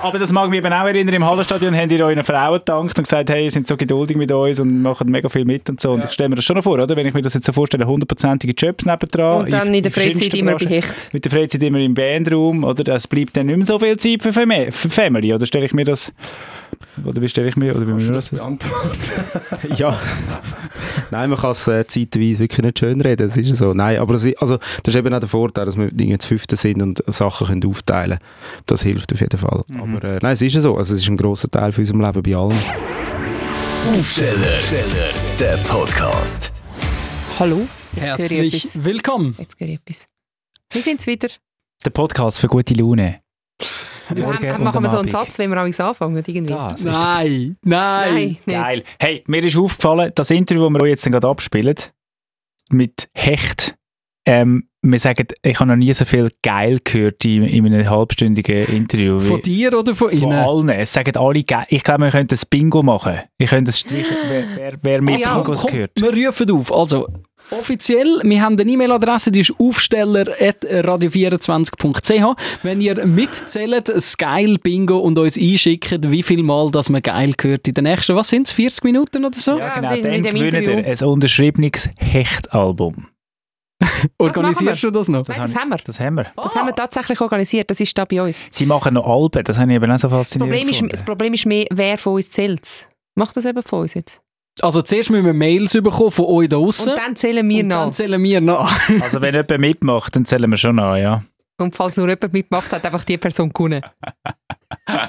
Aber das mag mich eben auch erinnern, im Hallenstadion habt ihr euren Frauen gedankt und gesagt, hey, ihr seid so geduldig mit uns und machen mega viel mit und so. Und ich stelle mir das schon noch vor, oder? Wenn ich mir das jetzt so vorstelle, hundertprozentige Jobs nebendran. Und dann in der Freizeit immer. Hecht. Mit der Freizeit immer im Bandraum, oder? Es bleibt dann nicht mehr so viel Zeit für Family, oder stelle ich mir das... Oder wie stelle ich mir... Oder wie mir das beantworten? ja. Nein, man kann es äh, zeitweise wirklich nicht schön reden, das ist so. Nein, aber ist- also, das ist eben auch der Vorteil, dass wir irgendwie zu fünften sind und Sachen können aufteilen können. Das hilft auf jeden Fall. Mhm. Aber äh, nein, es ist ja so. Also, es ist ein grosser Teil von unserem Leben bei allen. Aufsteller, der Podcast. Hallo? Jetzt höre ich Herzlich etwas. willkommen. Jetzt höre ich etwas. Wir sind wieder. Der Podcast für gute Laune. Wir Morgen haben, und machen wir am so einen. Satz, wenn wir amigs anfangen, irgendwie. Nein, nein. Nein. Geil. Hey, mir ist aufgefallen, das Interview, das wir euch jetzt gerade abspielen, mit Hecht, ähm, wir sagen, ich habe noch nie so viel geil gehört in, in einem halbstündigen Interview. Von dir oder von von ihnen? allen. Es sagen alle geil. Ich glaube, wir könnten ein Bingo machen. Ich könnte es streichen, wer, wer, wer mit Ja, Bingos Komm, gehört. wir rufen auf. Also, offiziell, wir haben eine E-Mail-Adresse, die ist aufsteller.radio24.ch. Wenn ihr mitzählt, das geil Bingo und uns einschickt, wie viel Mal dass man geil gehört in den nächsten, was sind es, 40 Minuten oder so? Ja, genau. Dann gewinnt ihr ein unterschriebenes Hechtalbum. Organisierst du das noch? Nein, das haben wir. Das haben wir. Das haben wir tatsächlich organisiert. Das ist da bei uns. Sie machen noch Alben, das habe ich eben auch so Das faszinierend Problem, ist, das Problem ist mehr, wer von uns zählt. Macht das eben von uns jetzt. Also, zuerst müssen wir Mails bekommen von euch da draussen. Und dann zählen wir und dann nach. zählen wir nach. Also wenn jemand mitmacht, dann zählen wir schon an, ja. Und falls nur jemand mitmacht, hat einfach die Person gewonnen.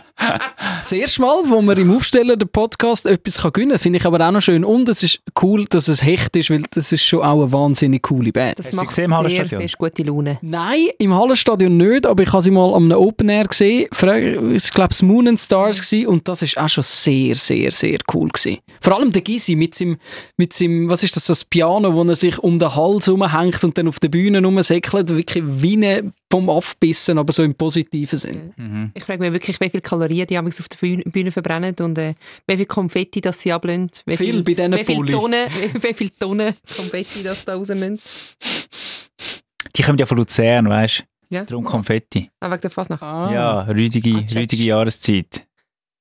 Das erste Mal, wo man im Aufstellen den Podcast etwas kann gewinnen kann, finde ich aber auch noch schön. Und es ist cool, dass es Hecht ist, weil das ist schon auch eine wahnsinnig coole Band. Das Hast macht gesehen im sehr fest gute Laune. Nein, im Hallenstadion nicht, aber ich habe sie mal am einem Open Air gesehen. Fra- Ich glaube, es Moon and Stars gewesen, und das ist auch schon sehr, sehr, sehr cool gewesen. Vor allem der Gysi mit seinem, mit seinem, was ist das, so das Piano, wo er sich um den Hals rumhängt und dann auf der Bühne rumsäckelt, wirklich wie eine vom Aufbissen, aber so im positiven Sinn. Mhm. Ich frage mich wirklich, wie viele Kalorien die amigs auf der Bühne, verbrennen und äh, wie viel Konfetti das sie ablösen. Wie Viel bei diesen wie viel Pulli. Tonnen, wie, wie viel Tonnen Konfetti das da raus müssen. Die kommen ja von Luzern, weißt du? Ja. Darum Konfetti. Ah, wegen der Fasnacht. Ah. Ja, rüdige, Ah, rüdige Jahreszeit.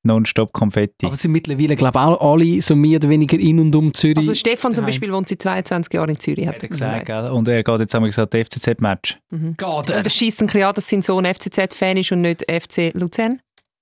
Nonstop Konfetti. Aber sind mittlerweile, glaube ich, auch alle so mehr oder weniger in und um Zürich. Also Stefan zum. Beispiel wohnt seit 22 Jahren in Zürich, hat hat er gesagt, gesagt. gell? Und er geht jetzt einmal gesagt, FCZ-Match. Mhm. Geht Und er? das schießt ein bisschen an, dass sein Sohn FCZ-Fan ist und nicht FC Luzern.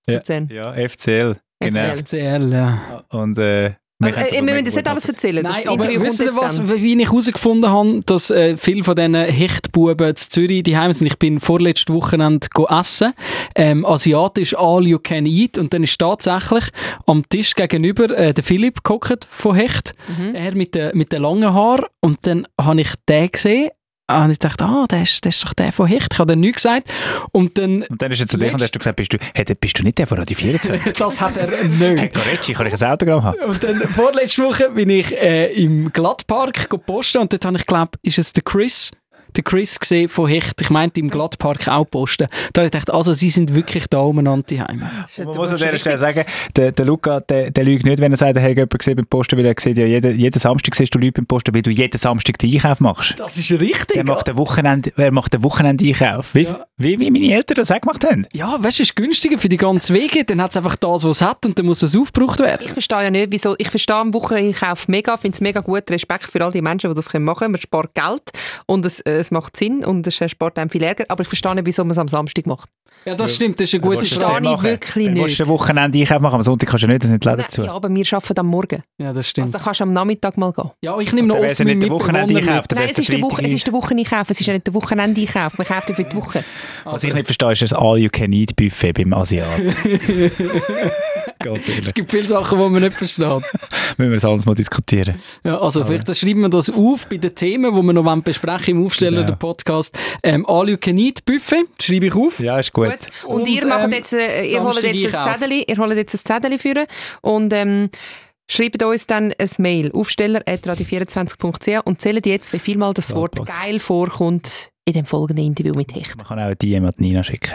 Ja. Luzern. Ja, FCL. Genau. FCL. FCL, ja. Und äh, wir Also, äh, aber wir müssen das nicht alles erzählen. Nein, das aber wisst ihr was, dann. wie ich herausgefunden habe, dass äh, viele von diesen Hechtbuben in Zürich die sind. Ich bin vorletzte Wochenende go essen, ähm, asiatisch all you can eat und dann ist tatsächlich am Tisch gegenüber äh, der Philipp gehockt von Hecht, Mhm. er mit den mit den langen Haaren und dann habe ich den gesehen und ich dachte, ah, der ist, ist doch der von Hecht. Ich habe dann nichts gesagt und dann... Und dann ist er zu dir und hast du gesagt, bist du, hey, bist du nicht der von Radio 24? das hat er hey, nicht. Corecci, kann ich ein Autogramm haben? Und dann vorletzte Woche bin ich äh, im Glattpark posten und dort habe ich glaube, ist es der Chris, der Chris gesehen von Hecht. Ich meinte im Glattpark auch posten. Da habe ich gedacht, also sie sind wirklich da umeinander. Das ist Man muss an dieser Stelle sagen, der, der Luca, der, der lügt nicht, wenn er sagt, er hätte jemanden gesehen beim Posten, weil er sieht ja jeden, jeden Samstag siehst du Leute beim Posten, weil du jeden Samstag den Einkauf machst. Das ist richtig. Der macht den Wochenende, wer macht den Wochenende-Einkauf? Wie, Ja. wie, wie meine Eltern das auch gemacht haben. Ja, weißt du, es ist günstiger für die ganze Wege. Dann hat es einfach das, was es hat und dann muss es aufgebraucht werden. Ich verstehe ja nicht, wieso. Ich verstehe am Wocheneinkauf mega, finde es mega gut. Respekt für all die Menschen, die das machen können. Man spart Geld und es, äh, es macht Sinn und es spart einem viel Ärger. Aber ich verstehe nicht, wieso man es am Samstag macht. Ja, das stimmt, das ist eine gute Frage. das Verstehe ich wirklich Dann nicht. du den Wochenende-Einkauf machen, am Sonntag kannst du nicht, das sind die Läden zu. ja, aber wir arbeiten am Morgen. Ja, das Also stimmt. da kannst du am Nachmittag mal gehen. Ja, ich nehme noch oft meinen nicht der Mitbewohner Wochenende-Einkauf, mit. Nein, es ist, der Woche, es ist der Wocheneinkauf, es ist ja nicht der Wochenendeinkauf. Man kauft ja für die Woche. Was ich nicht verstehe, ist das All-You-Can-Eat-Buffet beim Asiat. Ganz ehrlich. Es gibt viele Sachen, die man nicht versteht. Müssen wir das alles mal diskutieren. Ja, also vielleicht schreiben wir das auf bei den Themen, die wir noch besprechen im Aufstellen Genau. der Podcast. Ähm, All You Can Eat Buffet, das schreibe ich auf. Ja, ist gut. Gut. Und, Und, ihr, macht ähm, jetzt, äh, ihr holt jetzt ein. Zettel, ihr holt jetzt ein Zettel für und ähm, schreibt uns dann ein Mail aufsteller.radio24.ch und zählt jetzt, wie viel mal das Wort geil vorkommt in dem folgenden Interview mit Hecht. Man kann auch die an Nina schicken.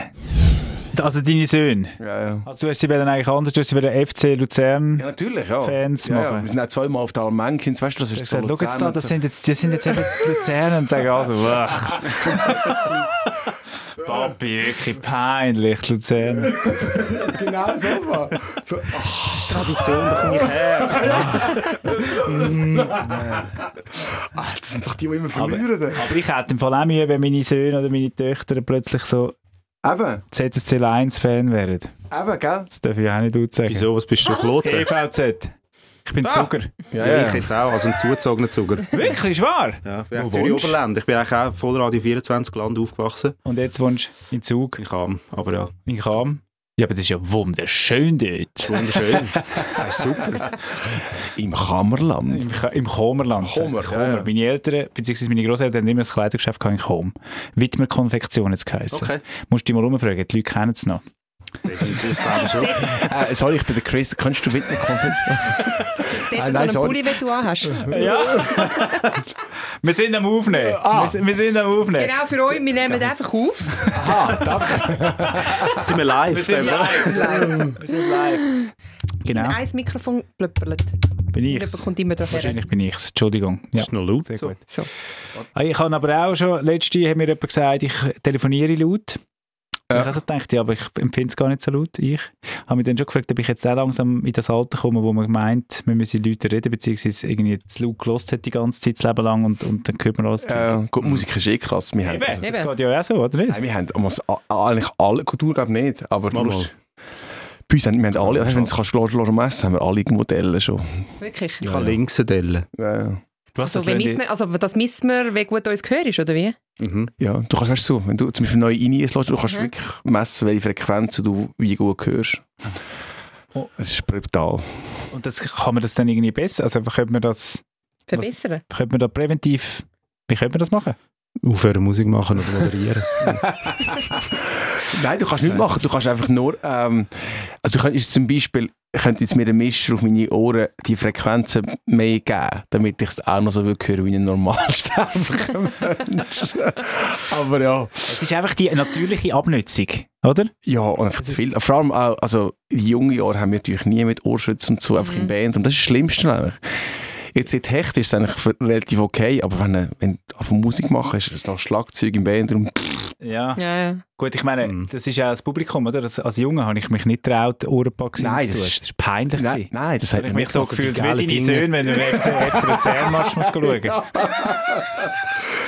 Also deine Söhne. Ja, ja. Also du hast sie dann eigentlich anders, du hast sie wieder FC Luzern. Ja, natürlich, ja. Fans ja, ja. machen. Wir sind auch zweimal auf der Almenkins, weißt du, das ist so schau jetzt Luzern da, das sind jetzt, die sind jetzt eben die Luzerner und sagen also. Papi, wirklich peinlich, Luzerner. Genau so, Mann. So, ach, das ist Tradition, da komme ich her. ah, das sind doch die, die immer verlieren. Aber ich hätte im Fall auch Mühe, wenn meine Söhne oder meine Töchter plötzlich so Eben, ZSC 1-Fan wären. eben, gell? Das darf ich auch nicht gut sagen. Wieso, was bist du, Kloten? EVZ. Ich bin Zucker. Ja, ich jetzt auch, also ein zugezogener Zucker. Wirklich, ist wahr? Ja, ich bin Zürich? Oberland. Ich bin eigentlich auch voll Radio 24 Land aufgewachsen. Und jetzt wohnst du in Zug, Ich kam, aber ja, in Cham. Ja, aber das ist ja wunderschön dort. wunderschön. ist super. Im Kammerland. Im, Ch- im Chomerland. Chomer, Chomer. ja, ja. Meine Eltern, beziehungsweise meine Großeltern, haben immer ein Kleidergeschäft in Chom. Widmer Konfektion hat es geheißen. Okay. Musst du dich mal umfragen, die Leute kennen es noch. Definitiv, das glaube ich schon. Äh, sorry, ich bin der Chris. Kannst du mit einer Konvention? Dort Ah, nein, so einen. Pulli, den du anhast. Ja. wir sind am Aufnehmen. Ah. Wir, sind- wir sind am Aufnehmen. Genau, für euch, wir nehmen einfach auf. Sind wir live? Wir sind live. wir sind live. Genau, Ein Mikrofon plöpperlet. bin ich. Jemand kommt immer daher. Wahrscheinlich bin ich Entschuldigung. Das Ja. ist noch laut. Sehr so. gut. So. Ah, Ich habe aber auch schon, letzte hat mir jemand gesagt, ich telefoniere laut. Ja. Ich also gedacht, ja, aber ich empfinde es gar nicht so laut. Ich habe mich dann schon gefragt, ob ich jetzt auch langsam in das Alter komme, wo man meint, man müsse Leute reden, beziehungsweise irgendwie zu laut gelost hat die ganze Zeit, das Leben lang und, und dann hört man alles. Äh, gut, Musik ist eh krass. Wir haben, also, das geht ja auch so, oder nicht? nein, wir haben eigentlich alle, Kultur glaube ich nicht, aber du Mal, musst, bei uns haben wir haben alle, du, wenn du kannst Loge Loge messen, haben wir alle Modelle schon. Wirklich. Ich habe links eine Delle. Ja, ja. Was, Also, wie misst man, also das misst man, wie gut uns gehört ist, oder wie? Mhm. ja, du kannst weißt, du, so, wenn du zum Beispiel neu reinlässt, du kannst Mhm. wirklich messen, welche Frequenzen du wie gut hörst. Oh. Es ist brutal. Und das, kann man das dann irgendwie besser? Also könnte man das, Verbessern. könnte man da präventiv, wie könnte man das machen? Aufhören Musik machen oder moderieren. Nein, du kannst nicht machen. Du kannst einfach nur. Ähm, also, du könntest zum Beispiel. Ich könnte jetzt mir den Mischer auf meine Ohren die Frequenzen mehr geben, damit ich es auch noch so will hören wie ein normalsterblicher Mensch. Aber ja. Es ist einfach die natürliche Abnutzung, oder? Ja, und einfach zu viel. Vor allem auch, also in den jungen Jahren haben wir natürlich nie mit Ohrschützen und so einfach in Band. Und das ist das Schlimmste eigentlich. Jetzt in Hecht ist es eigentlich relativ okay, aber wenn, du- wenn du auf Musik machen ist da Schlagzeug im Bandroom. Ja. Ja, ja. Gut, ich meine, Mhm. das ist ja das Publikum, oder? Das, als Junge habe ich mich nicht getraut, Ohrenpack Nein, zu das tun. ist- Das ist peinlich. Nein, nein, das Da hat habe ich mir mich so also die gefühlt wie deine Dinge. Söhne, wenn du FC, FC Luzern-Match musst schauen.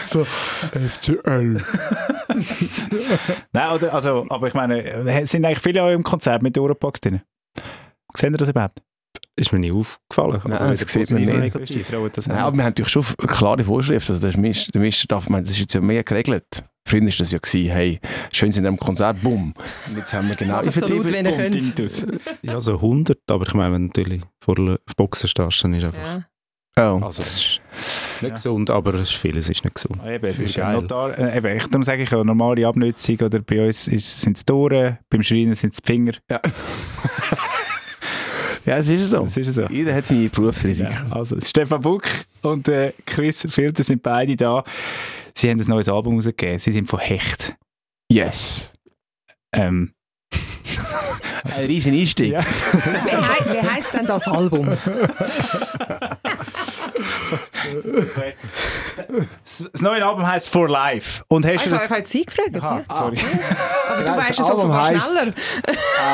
so FCL. Nein, oder, also, aber ich meine, äh, sind eigentlich viele an eurem Konzert mit Ohrenpacks drin? Sehen ihr das überhaupt? Ist mir nie aufgefallen. Nein, weder das sieht man nicht. negativ. Die Frauen das Nein, aber wir haben natürlich schon eine klare Vorschrift. Also der Mischer darf, meine, das ist jetzt ja mehr geregelt. Früher war das ja, gewesen, hey, schön sind am Konzert, bumm. Und jetzt haben wir genau Macht so laut, wenn ihr könnt. Ja, so 100, aber ich meine, wenn du natürlich vor der Boxen stehst, dann ist einfach... Ja. Oh. Also es ist nicht Ja. gesund, aber es ist vieles ist nicht gesund. Ah, Eben, es Viel ist ja geil. notar, äh, eben, ich, darum sage ich ja, normale Abnutzung oder bei uns sind es Ohren, beim Schreien sind es die Finger. Ja, es ist so. Das ist so. Jeder hat seine Berufsrisiken. Ja, also Stefan Buck und äh, Chris Filter sind beide da. Sie haben ein neues Album rausgegeben. Sie sind von Hecht. Yes. Ähm, Ein riesen Einstieg. ja. Wie, hei wie heisst denn das Album? das, neue Album heißt For Life. Und hast Ich du habe das... ich jetzt Sie gefragt. Aha, ja. sorry. Aber Genau, du das weißt es Album offenbar heisst- schneller.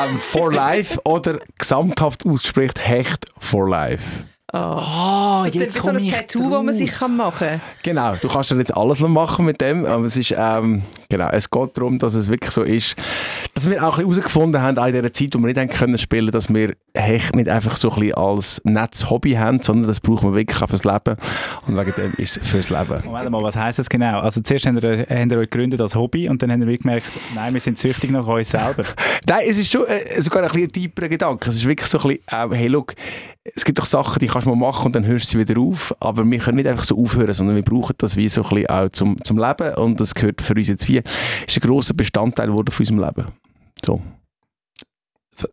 Ähm, for Life oder gesamthaft ausspricht Hecht for Life. Oh, Das ist wie so ein Tattoo, das man sich kann machen kann. Genau, du kannst dann jetzt alles noch machen mit dem, aber es ist, ähm, genau, es geht darum, dass es wirklich so ist, dass wir auch herausgefunden haben, auch in dieser Zeit, wo wir nicht haben können spielen, dass wir Hecht nicht einfach so ein bisschen als nettes Hobby haben, sondern das brauchen wir wirklich auch fürs Leben und wegen dem ist es fürs Leben. Moment mal, was heisst das genau? Also zuerst habt ihr, habt ihr euch gegründet als Hobby und dann habt ihr gemerkt, nein, wir sind süchtig nach uns selber. Nein, es ist schon äh, sogar ein bisschen tieferer Gedanke. Es ist wirklich so ein bisschen, äh, hey, look, es gibt doch Sachen, die kannst du mal machen und dann hörst du sie wieder auf, aber wir können nicht einfach so aufhören, sondern wir brauchen das wie so ein bisschen auch zum, zum Leben und das gehört für uns jetzt wie, ist ein grosser Bestandteil geworden von unserem Leben. So.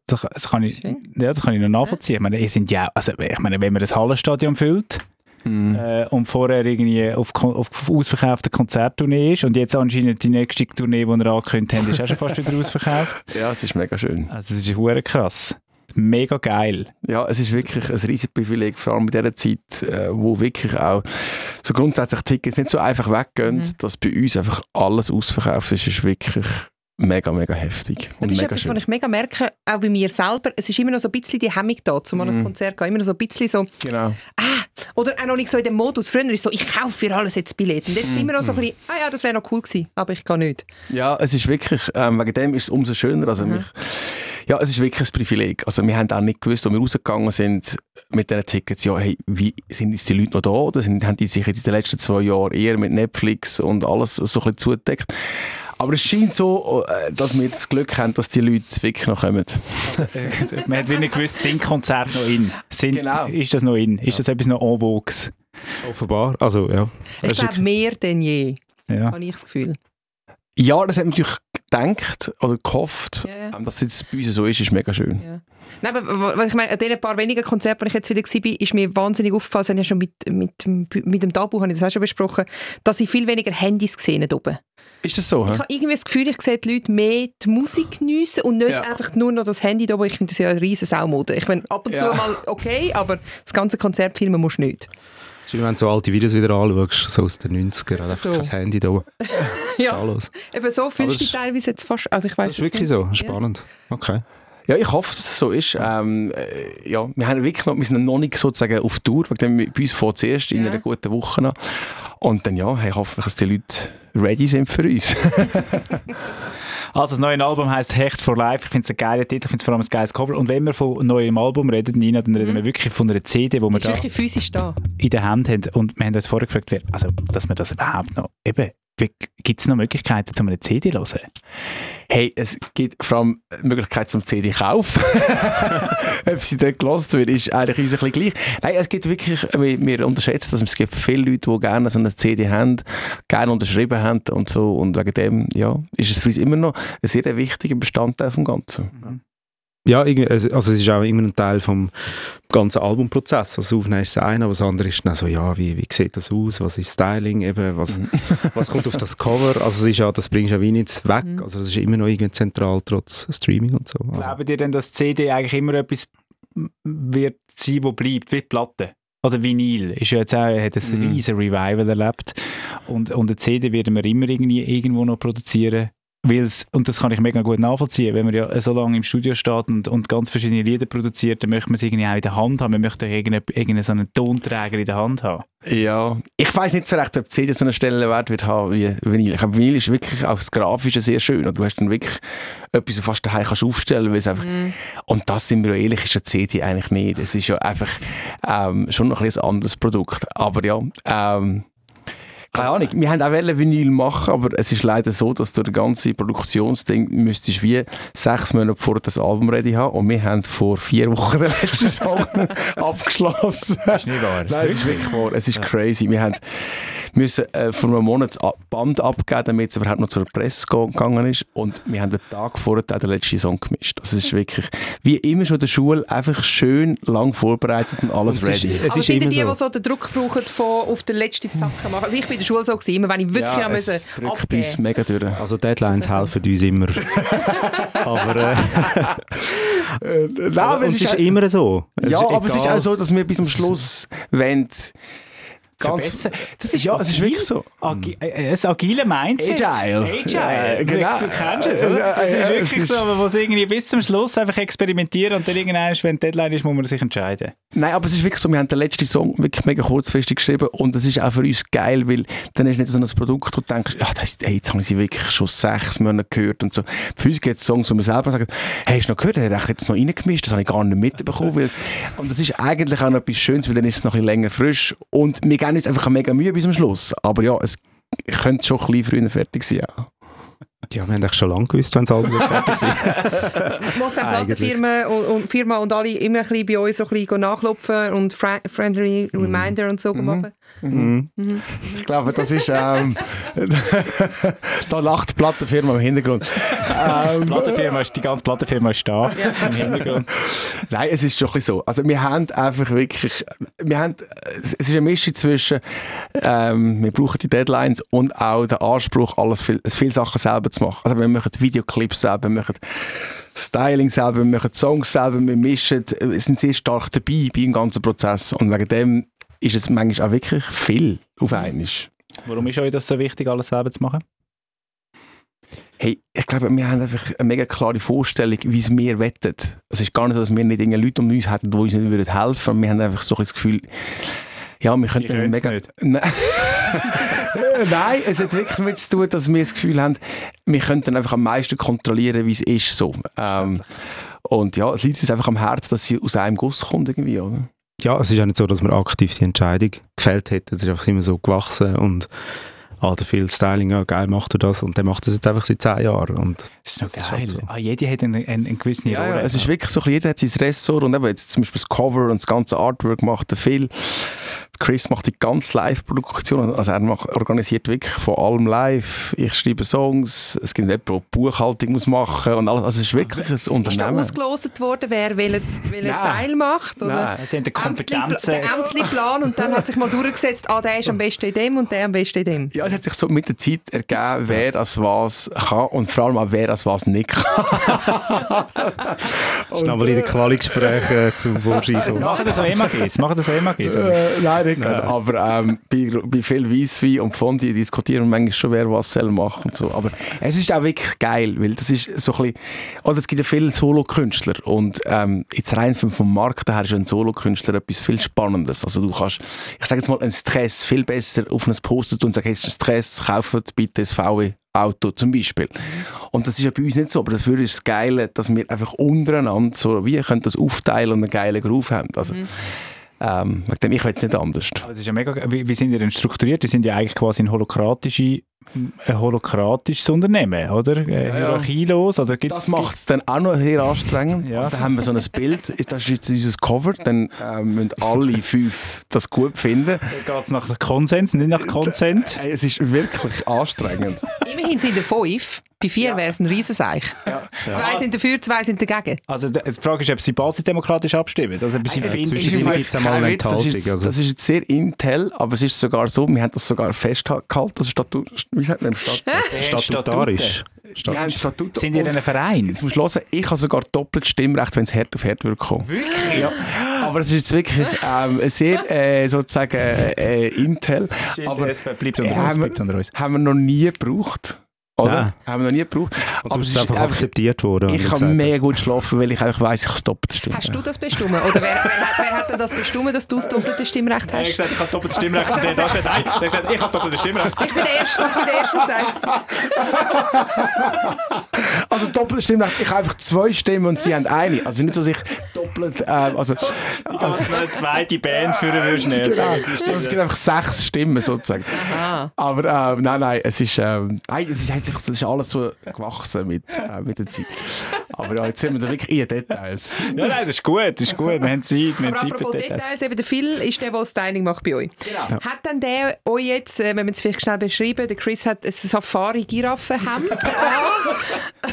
Das, das, kann ich, Schön. ja, das kann ich noch nachvollziehen. Ich meine, ihr sind ja, also, ich meine, wenn man das Hallenstadion füllt, Mhm. äh, und vorher irgendwie auf, auf ausverkaufter Konzerttournee ist und jetzt anscheinend die nächste Tournee, die er angekündigt hat, ist auch schon fast wieder ausverkauft. Ja, es ist mega schön. Also das ist hure krass. Mega geil. Ja, es ist wirklich ein riesiges Privileg, vor allem in dieser Zeit, äh, wo wirklich auch so grundsätzlich Tickets nicht so einfach weggehen, Mhm. dass bei uns einfach alles ausverkauft ist, ist wirklich mega, mega heftig und Das ist mega etwas, schön. was ich mega merke, auch bei mir selber. Es ist immer noch so ein bisschen die Hemmung da, zum Mhm. Konzert gehen. Immer noch so ein bisschen so, Genau. ah, oder auch noch nicht so in dem Modus. Früher ist so, ich kaufe für alles jetzt Billett. Und jetzt Mhm. immer noch so ein bisschen, ah ja, das wäre noch cool gewesen, aber ich kann nicht. Ja, es ist wirklich, ähm, wegen dem ist es umso schöner. Also Mhm. mich, ja, es ist wirklich ein Privileg. Also wir haben auch nicht gewusst, als wir rausgegangen sind mit diesen Tickets, ja, hey, wie sind jetzt die Leute noch da oder sind, haben die sich jetzt in den letzten zwei Jahren eher mit Netflix und alles so ein bisschen zugedeckt? Aber es scheint so, äh, dass wir das Glück haben, dass die Leute wirklich noch kommen. Man hat wie nicht gewusst, sind Konzerte noch in? Sind, Genau. Ist das noch in? Ist das etwas noch en vogue? Offenbar. Also, ja. Ich glaube, mehr denn je, Ja. habe ich das Gefühl. Ja, das hat natürlich gedacht oder gehofft. Ja. Ähm, Dass es jetzt bei uns so ist, ist mega schön. Ja. Nein, aber was ich meine, an diesen paar wenigen Konzerten, die ich jetzt wieder war, ist mir wahnsinnig aufgefallen, das habe ich ja schon mit, mit, mit dem Tabu habe ich das auch schon besprochen, dass ich viel weniger Handys gesehen habe oben. Ist das so? Ich habe irgendwie das Gefühl, ich sehe die Leute mehr die Musik geniessen und nicht Ja. einfach nur noch das Handy da oben. Ich finde das ja eine riesen Saumode. Ich meine, ab und Ja. zu mal okay, aber das ganze Konzert filmen musst du nicht. Ist wie wenn du so alte Videos wieder anschaust, so aus den 90ern, einfach So. kein Handy da. Ja, Alles. eben so fühlst du dich das- teilweise jetzt fast, also ich weiß Das ist wirklich so. Spannend. Okay. Ja, ich hoffe, dass es so ist. Ähm, äh, ja, wir, haben wirklich noch, wir sind noch nicht sozusagen auf Tour, dem wir- bei uns vor zuerst in Ja. einer guten Woche noch. Und dann ja, hey, hoffe ich, dass die Leute ready sind für uns. Also das neue Album heißt Hecht for Life. Ich finde es ein geiler Titel, ich finde es vor allem ein geiles Cover. Und wenn wir von neuem Album reden, Nina, dann reden wir wirklich von einer CD, wo wir da da. in der Hand haben. Und wir haben uns vorher gefragt, wer, also, dass wir das überhaupt noch, eben, gibt es noch Möglichkeiten, um eine CD zu hören? hey, es gibt vor allem die Möglichkeit zum CD-Kauf. Ob sie dort gelost wird, ist eigentlich uns ein bisschen gleich. Nein, es gibt wirklich, wir, wir unterschätzen das, es gibt viele Leute, die gerne so eine CD haben, gerne unterschrieben haben und so. Und wegen dem, ja, ist es für uns immer noch ein sehr wichtiger Bestandteil vom Ganzen. Ja, also es ist auch immer ein Teil vom ganzen Albumprozess. Also das Aufnehmen ist das eine, aber das andere ist dann so, ja, wie, wie sieht das aus, was ist Styling, eben, was, was kommt auf das Cover. Also es ist ja, das bringst du ja wie nicht weg. Mhm. Also es ist immer noch irgendwie zentral, trotz Streaming und so. Also, Glauben ihr denn, dass CD eigentlich immer etwas wird sein, wo bleibt, wie die Platte? Oder Vinyl ist ja jetzt auch, hat ein Mhm. riesen Revival erlebt. Und, und eine CD werden wir immer irgendwie irgendwo noch produzieren. Weil's, und das kann ich mega gut nachvollziehen, wenn man ja so lange im Studio steht und, und ganz verschiedene Lieder produziert, dann möchte man es irgendwie auch in der Hand haben. Man möchte irgendeinen irgendeinen so einen Tonträger in der Hand haben. Ja, ich weiß nicht so recht, ob die CD so einen Stellenwert wird haben wie Vinyl. Ich glaube, Vinyl ist wirklich auch das Grafische sehr schön und du hast dann wirklich etwas, was du fast daheim kannst aufstellen, weil es einfach und das sind wir ja ehrlich, ist eine CD eigentlich nicht. Es ist ja einfach ähm, schon noch ein, ein anderes Produkt. Aber ja, ähm, keine Ahnung, wir haben auch Vinyl machen, aber es ist leider so, dass du das ganze Produktionsding müsstest wie sechs Monate vor das Album ready haben und wir haben vor vier Wochen den letzten Song abgeschlossen. Das ist nicht wahr. Nein, es ist wirklich wahr. Es ist crazy. Wir haben müssen äh, vor einem Monat das Band abgeben, damit es überhaupt noch zur Presse gegangen ist. Und wir haben den Tag vorher den letzten Song gemischt. Das ist wirklich, wie immer schon in der Schule, einfach schön lang vorbereitet und alles Und es ist- ready. es Aber sind immer die, so. die so den Druck brauchen, von auf den letzten Zacken machen? Also ich bin Schule so gewesen, immer wenn ich wirklich ja, es müssen drückt bei uns abgeben. mega durch. Also Deadlines Das ist helfen uns immer. aber äh, Äh, nein, aber es ist immer so. Es ja, ist aber es ist auch so, dass wir bis zum Schluss wollen, ganz... Verbessern. Das ist ja, es ist agil. wirklich so. Agi äh, agile Mindset. Agile. Agile. Ja, genau. Du kennst es, oder? Das ist wirklich ist- so, wo sie irgendwie bis zum Schluss einfach experimentieren und dann irgendwann, wenn die Deadline ist, muss man sich entscheiden. Nein, aber es ist wirklich so, wir haben den letzten Song wirklich mega kurzfristig geschrieben und das ist auch für uns geil, weil dann ist nicht so ein Produkt, wo du denkst, ja, das ist, hey, jetzt habe ich sie wirklich schon sechs Monate gehört und so. Für uns gibt es Songs, wo wir selber sagen, hey, hast du noch gehört, der hat jetzt noch reingemischt, das habe ich gar nicht mitbekommen. Weil, und das ist eigentlich auch noch etwas Schönes, weil dann ist es noch ein bisschen länger frisch und wir uns einfach mega Mühe bis zum Schluss. Aber ja, es könnte schon ein bisschen früher fertig sein. Ja. Ja, wir haben eigentlich schon lange gewusst, wenn das Album fertig sein. Muss dann. Plattenfirma und, und, Firma und alle immer ein bisschen bei uns so ein bisschen nachklopfen und Fra Friendly Reminder und so machen? Mhm. Ich glaube, das ist. Ähm, da lacht die Plattenfirma im Hintergrund. Ähm, Plattenfirma ist, die ganze Plattenfirma ist da im Hintergrund. Nein, es ist schon ein bisschen so. Also wir haben einfach wirklich, wir haben, es ist eine Mischung zwischen, ähm, wir brauchen die Deadlines und auch den Anspruch, alles viel, viele Sachen selber zu machen. Also wir machen Videoclips selber, wir machen Styling selber, wir machen Songs selber, wir mischen, wir sind sehr stark dabei beim ganzen Prozess und wegen dem ist es manchmal auch wirklich viel auf einmal. Warum ist euch das so wichtig, alles selber zu machen? Hey, ich glaube, wir haben einfach eine mega klare Vorstellung, wie es wir wetten. Es ist gar nicht so, dass wir nicht irgendwelche Leute um uns hätten, die uns nicht würden helfen würden. Wir haben einfach so ein das Gefühl, ja, wir könnten mega... nicht. Nein. Es hat wirklich damit zu tun, dass wir das Gefühl haben, wir könnten einfach am meisten kontrollieren, wie es ist. So. Ähm, und ja, es liegt uns einfach am Herzen, dass sie aus einem Guss kommt irgendwie, oder? Ja, es ist ja nicht so, dass man aktiv die Entscheidung gefällt hätte. Es ist einfach immer so gewachsen und ah, der viel Styling, ja geil, macht er das und der macht das jetzt einfach seit zehn Jahren. Und Das ist noch Das ist geil. halt so. ah, jeder hat eine, eine, eine gewisse Ja, Rolle. ja, es ist wirklich so, jeder hat sein Ressort und eben jetzt zum Beispiel das Cover und das ganze Artwork macht der Phil. Chris macht die ganze Live-Produktion, also er macht, organisiert wirklich von allem live. Ich schreibe Songs, es gibt jemanden, der die Buchhaltung muss machen und alles. Also es ist wirklich ein Ist Unternehmen. ausgelost worden, wer welchen welchen. Teil macht? Oder? Nein. Sie haben die Kompetenzen. Ämtli-Plan und dann hat sich mal durchgesetzt, ah, der ist am besten in dem und der am besten in dem. Ja, es hat sich so mit der Zeit ergeben, wer als was kann und vor allem auch wer als was nicht kann. das ist nochmal in den Quali-Gesprächen zum Vorschein. Machen das auch MAGs? Machen das auch oder? Äh, nein, nicht gerade. Aber ähm, bei, bei viel Weisswein und Fondue diskutieren wir manchmal schon, wer was soll machen und so. Aber es ist auch wirklich geil, weil das ist so ein bisschen... Oder es gibt ja viele Solokünstler und ähm, jetzt rein vom, vom Markt her ist ein Solokünstler etwas viel Spannendes. Also du kannst, ich sage jetzt mal, einen Stress viel besser auf ein Poster tun und sagen, hey, es ist ein Stress, kauft bitte das VW Auto zum Beispiel. Und das ist ja bei uns nicht so, aber dafür ist das Geile, dass wir einfach untereinander so wie können das aufteilen und einen geilen Groove haben. Also, ähm, ich will es nicht anders. Aber ist ja mega, wie, wie sind ihr denn strukturiert? Die sind ja eigentlich quasi ein holokratische, ein holokratisches Unternehmen, oder? Äh, ja. Hierarchielos, oder gibt's, Das macht es dann auch noch sehr anstrengend. Ja. Also, dann haben wir so ein Bild, das ist jetzt unser Cover, dann äh, müssen alle fünf das gut finden. Geht es nach Konsens, nicht nach Konsent? Äh, Es ist wirklich anstrengend. Immerhin sind es fünf. Bei vier wäre es ein Riesenseich. Zwei sind dafür, zwei sind dagegen. Also die die Frage ist, ob sie basisdemokratisch abstimmen. Also ob sie Es finden, ist zwischen- sie gibt's Fall einmal kein eine Witz, das, ist, also. das ist jetzt sehr intel, aber es ist sogar so, wir haben das sogar festgehalten, das Statut, wie sagt man im Statut? Statutarisch. Statut. Sind ihr in einem Verein? Jetzt musst du hören, ich habe sogar doppelt Stimmrecht, wenn es Herd auf Herd würde kommen. Wirklich? Ja. Aber es ist jetzt wirklich ähm, sehr äh, sozusagen äh, Intel. Aber es bleibt unter Ja, uns. haben wir- Bleibt unter uns. haben wir noch nie gebraucht. Oder? Nein. Haben wir noch nie gebraucht. Und Aber es ist einfach einfach- akzeptiert worden. Ich kann gesagt, mega gut schlafen, weil ich einfach weiss, ich habe das doppelte Stimmrecht. Hast du das bestimmt? Oder wer, wer, hat, wer hat denn das bestimmt, dass du das doppelte Stimmrecht Er hat hast? gesagt, ich habe das doppelte Stimmrecht. Und der hat gesagt, nein, der hat gesagt, ich habe das doppelte Stimmrecht. Ich bin der Erste, ich bin der Erste, der sagt. Also doppelte Stimmrecht. Ich habe einfach zwei Stimmen und sie haben eine. Also nicht so sich doppelt... Ähm, also, Also eine zweite Band für würdest du nicht. Genau. Die Es gibt einfach sechs Stimmen sozusagen. Aha. Aber ähm, nein, nein, es ist, ähm, nein, es ist, eigentlich- das ist alles so gewachsen mit, äh, mit der Zeit. Aber ja, jetzt sind wir da wirklich in Details. Ja, nein, das ist gut, das ist gut. Wir haben Zeit, wir haben Aber Zeit für Details. Details, eben der Phil ist der, der das Styling macht bei euch. Hat dann der euch jetzt, äh, wenn wir es vielleicht schnell beschreiben, der Chris hat ein Safari-Giraffenhemd an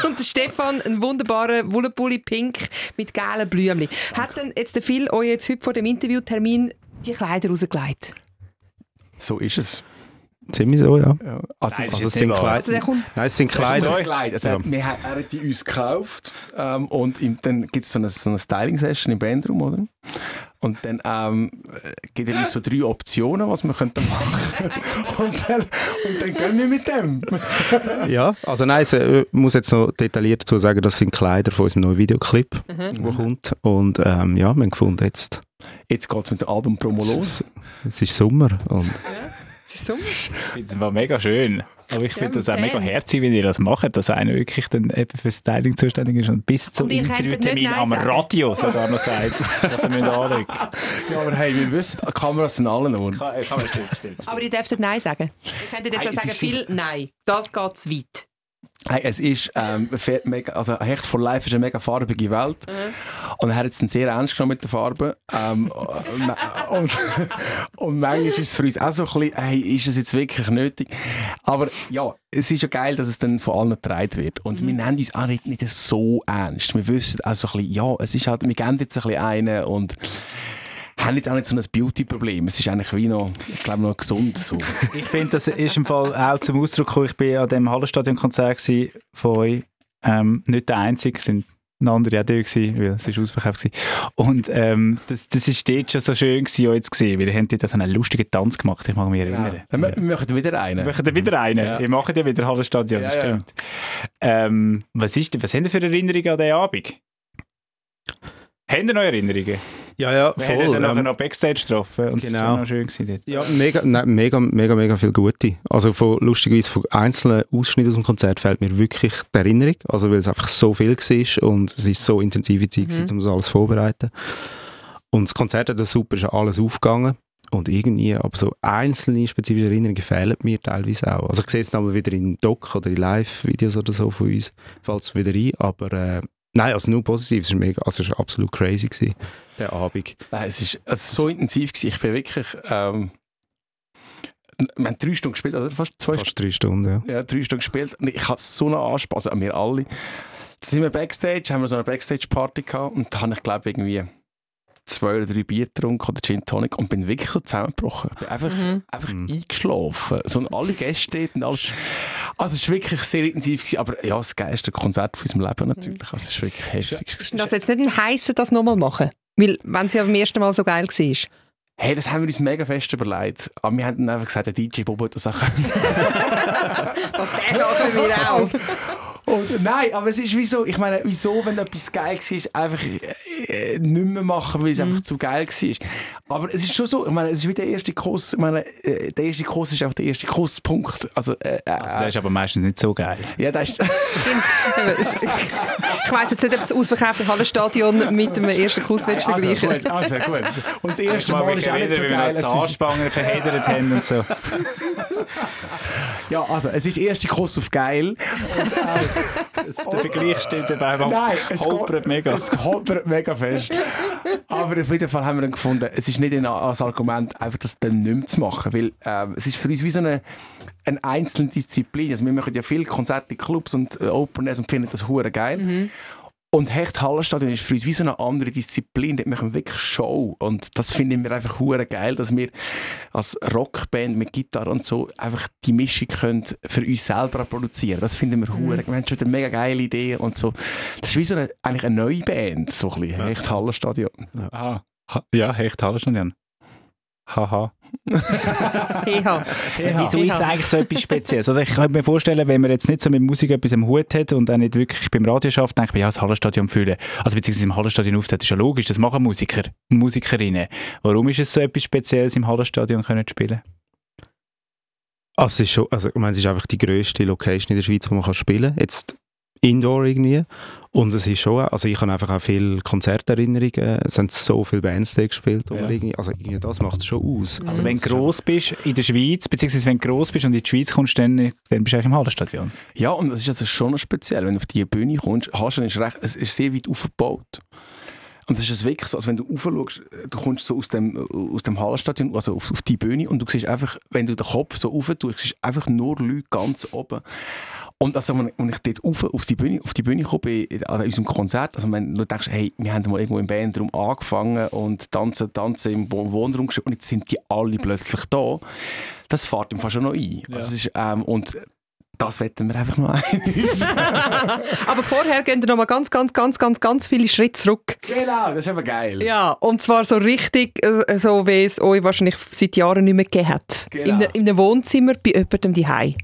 und der Stefan einen wunderbaren Wollenpulli pink mit gelben Blümchen. Hat dann jetzt der Phil euch jetzt heute vor dem Interviewtermin die Kleider rausgelegt? So ist es. Ziemlich so, ja. Ja. Also, Nein, es Also ist es sind. Kleider. Also kommt Nein, es sind Kleider. Kleider. So Kleider. Also, Ja. wir haben, er hat die uns gekauft ähm, und im, dann gibt es so eine, so eine Styling-Session im Bandroom, oder? Und dann ähm, äh, gibt er uns so drei Optionen, was wir könnten machen. und, dann, und dann gehen wir mit dem. Ja, also nein, ich äh, muss jetzt noch detailliert dazu sagen, das sind Kleider von unserem neuen Videoclip, der kommt. Und ähm, ja, wir haben gefunden, jetzt Jetzt geht es mit dem Album-Promo los. es ist Sommer und Es so. Ich finde es war mega schön. Aber ich Ja, finde das auch Fan. mega herzig, wenn ihr das macht, dass einer wirklich dann eben für Styling zuständig ist und bis zum Interviewtermin am sagen. Radio sogar noch sagt, dass er mir anlegt. Ja, aber hey, wir wissen, die Kameras sind allen Ohren. Man stimmt, stimmt. Aber ihr dürftet Nein sagen. Ihr könntet jetzt Nein, auch sagen, viel Nein. Das geht zu weit. Hey, es ist ähm, mega, also Hecht for Life ist eine mega farbige Welt. Und er hat es sehr ernst genommen mit der Farbe. Ähm, und, und manchmal ist es für uns auch so ein bisschen, hey, ist es jetzt wirklich nötig? Aber ja, es ist ja geil, dass es dann von allen getragen wird. Und wir nehmen uns auch nicht, nicht so ernst. Wir wissen also ein bisschen, ja, es ist halt, wir geben jetzt ein bisschen einen und haben jetzt auch nicht so ein Beauty-Problem. Es ist eigentlich wie noch, ich glaube, noch gesund so. Ich finde, das ist im Fall auch zum Ausdruck gekommen. Ich war an dem Hallenstadion-Konzert von euch. Ähm, nicht der Einzige, es sind noch andere auch da gewesen, weil es ist ausverkauft war. Und ähm, das, das ist dort schon so schön gewesen, euch zu sehen, weil ihr habt dort so einen lustigen Tanz gemacht, ich mag mich erinnern. Dann wir, wir machen wieder einen. Wir machen wieder einen. Ja. Ihr macht ja wieder Hallenstadion, Ja, das ja. stimmt. Ähm, was, ist, was habt ihr für Erinnerungen an diesen Abend? Habt ihr noch Erinnerungen? Ja, ja, Wir haben uns ja voll. nachher ähm, noch Backstage getroffen und genau. war noch schön gewesen. Ja, mega, nein, mega, mega, mega viel gute. Also von, lustigerweise von einzelnen Ausschnitten aus dem Konzert fällt mir wirklich die Erinnerung, also weil es einfach so viel war und es ist so intensive Zeit, Mhm. gewesen, um das alles vorzubereiten. Und das Konzert hat das super, ist alles aufgegangen und irgendwie, aber so einzelne spezifische Erinnerungen fehlen mir teilweise auch. Also ich sehe es dann mal wieder in Doc oder in Live-Videos oder so von uns, fällt es wieder ein, aber äh, nein, also nur positiv, es war mega, also es war absolut crazy gewesen, der Abend. Nein, es ist also so intensiv gewesen. Ich bin wirklich, ähm, wir haben drei Stunden gespielt, oder? Fast zwei Fast drei Stunden, ja. ja, drei Stunden gespielt. Und ich hatte so einen Anspaß, also an wir alle. Dann sind wir Backstage, haben wir so eine Backstage-Party gehabt und da habe ich, glaube irgendwie zwei oder drei Bier getrunken oder Gin Tonic und bin wirklich so zusammengebrochen. Ich bin einfach, Mhm. einfach Mhm. eingeschlafen. So, und alle Gäste und alles. Also es war wirklich sehr intensiv, gewesen, aber ja, das geilste Konzert von unserem Leben natürlich. Also es ist wirklich heftig. gewesen. Ist das jetzt nicht ein heissen, das nochmal machen? Weil, wenn sie ja beim ersten Mal so geil war. Hey, das haben wir uns mega fest überlegt. Aber wir haben dann einfach gesagt, der DJ Bobo hat das auch. Was der sagen wir auch. Und, nein, aber es ist wieso, ich meine, wieso, wenn etwas geil war, einfach äh, nicht mehr machen, weil es einfach zu geil war. Aber es ist schon so, ich meine, es ist wie der erste Kurs, ich meine, äh, der erste Kurs ist auch der erste Kurspunkt. Also, äh, äh, Also, das ist aber meistens nicht so geil. ja, das ist, Ich weiss jetzt nicht, ob das ausverkaufte Hallenstadion mit dem ersten Kuss willst also, vergleichen gut, also gut. Und das erste Mal mich ist auch nicht so erinnern, wie wir geil. noch Es ist, Zahnspangen verheddert haben und so. ja, also, es ist erste Kurs auf geil. Der Vergleich steht eben einfach Nein, es holpert mega. Es holpert mega fest. Aber auf jeden Fall haben wir dann gefunden, es ist nicht ein, als Argument, einfach das dann nicht mehr zu machen. Weil ähm, es ist für uns wie so eine, eine einzelne Disziplin. Also wir machen ja viele Konzerte in Clubs und äh, Open Airs und finden das hure geil. Und Hecht Hallenstadion ist für uns wie so eine andere Disziplin. Dort machen wir wirklich Show. Und das finden wir einfach hure geil, dass wir als Rockband mit Gitarre und so einfach die Mischung können für uns selber produzieren. Das finden wir hure. Wir haben schon eine mega geile Idee und so. Das ist wie so eine, eigentlich eine neue Band, so ein bisschen. Hecht Hallenstadion. Aha. Ha- Ja, echt Hallenstadion. Haha. PH. Wieso ist es eigentlich so etwas Spezielles? Oder ich kann mir vorstellen, wenn man jetzt nicht so mit Musik etwas am Hut hat und auch nicht wirklich beim Radio schafft, denkt man, ja, das Hallenstadion fühlen. Also beziehungsweise im Hallenstadion auftritt, ist ja logisch, das machen Musiker, Musikerinnen. Warum ist es so etwas Spezielles, im Hallenstadion können zu spielen? Also es ist schon, also ich meine, es ist einfach die grösste Location in der Schweiz, wo man kann spielen kann. Jetzt Indoor irgendwie. Und es ist schon, also ich habe einfach auch viele Konzerterinnerungen. Es haben so viele Bands da gespielt. Ja. irgendwie, also irgendwie das macht es schon aus. Also wenn du gross bist in der Schweiz, beziehungsweise wenn du gross bist und in die Schweiz kommst, dann, dann bist du eigentlich im Hallenstadion. Ja, und das ist also schon noch speziell. Wenn du auf die Bühne kommst, Hallenstadion ist, recht, es ist sehr weit aufgebaut. Und das ist es wirklich so, als wenn du raufschaust, du kommst so aus dem, aus dem Hallenstadion, also auf, auf die Bühne und du siehst einfach, wenn du den Kopf so rauf tust, siehst du einfach nur Leute ganz oben. Und also, wenn wenn ich dort rauf, auf, die Bühne, auf die Bühne komme, bei- an unserem Konzert, also wenn du denkst, hey, wir haben mal irgendwo im Bandraum angefangen und tanzen, tanzen im Wo- Wohnraum gespielt und jetzt sind die alle plötzlich da, das fährt im Fall schon noch ein. Also es ist, ähm, und das wetten wir einfach noch ein. Aber vorher gehen wir noch mal ganz, ganz, ganz, ganz, ganz viele Schritte zurück. genau, das ist aber geil. Ja, und zwar so richtig, äh, so wie es euch wahrscheinlich seit Jahren nicht mehr gegeben hat. Genau. In, in einem Wohnzimmer bei jemandem daheim.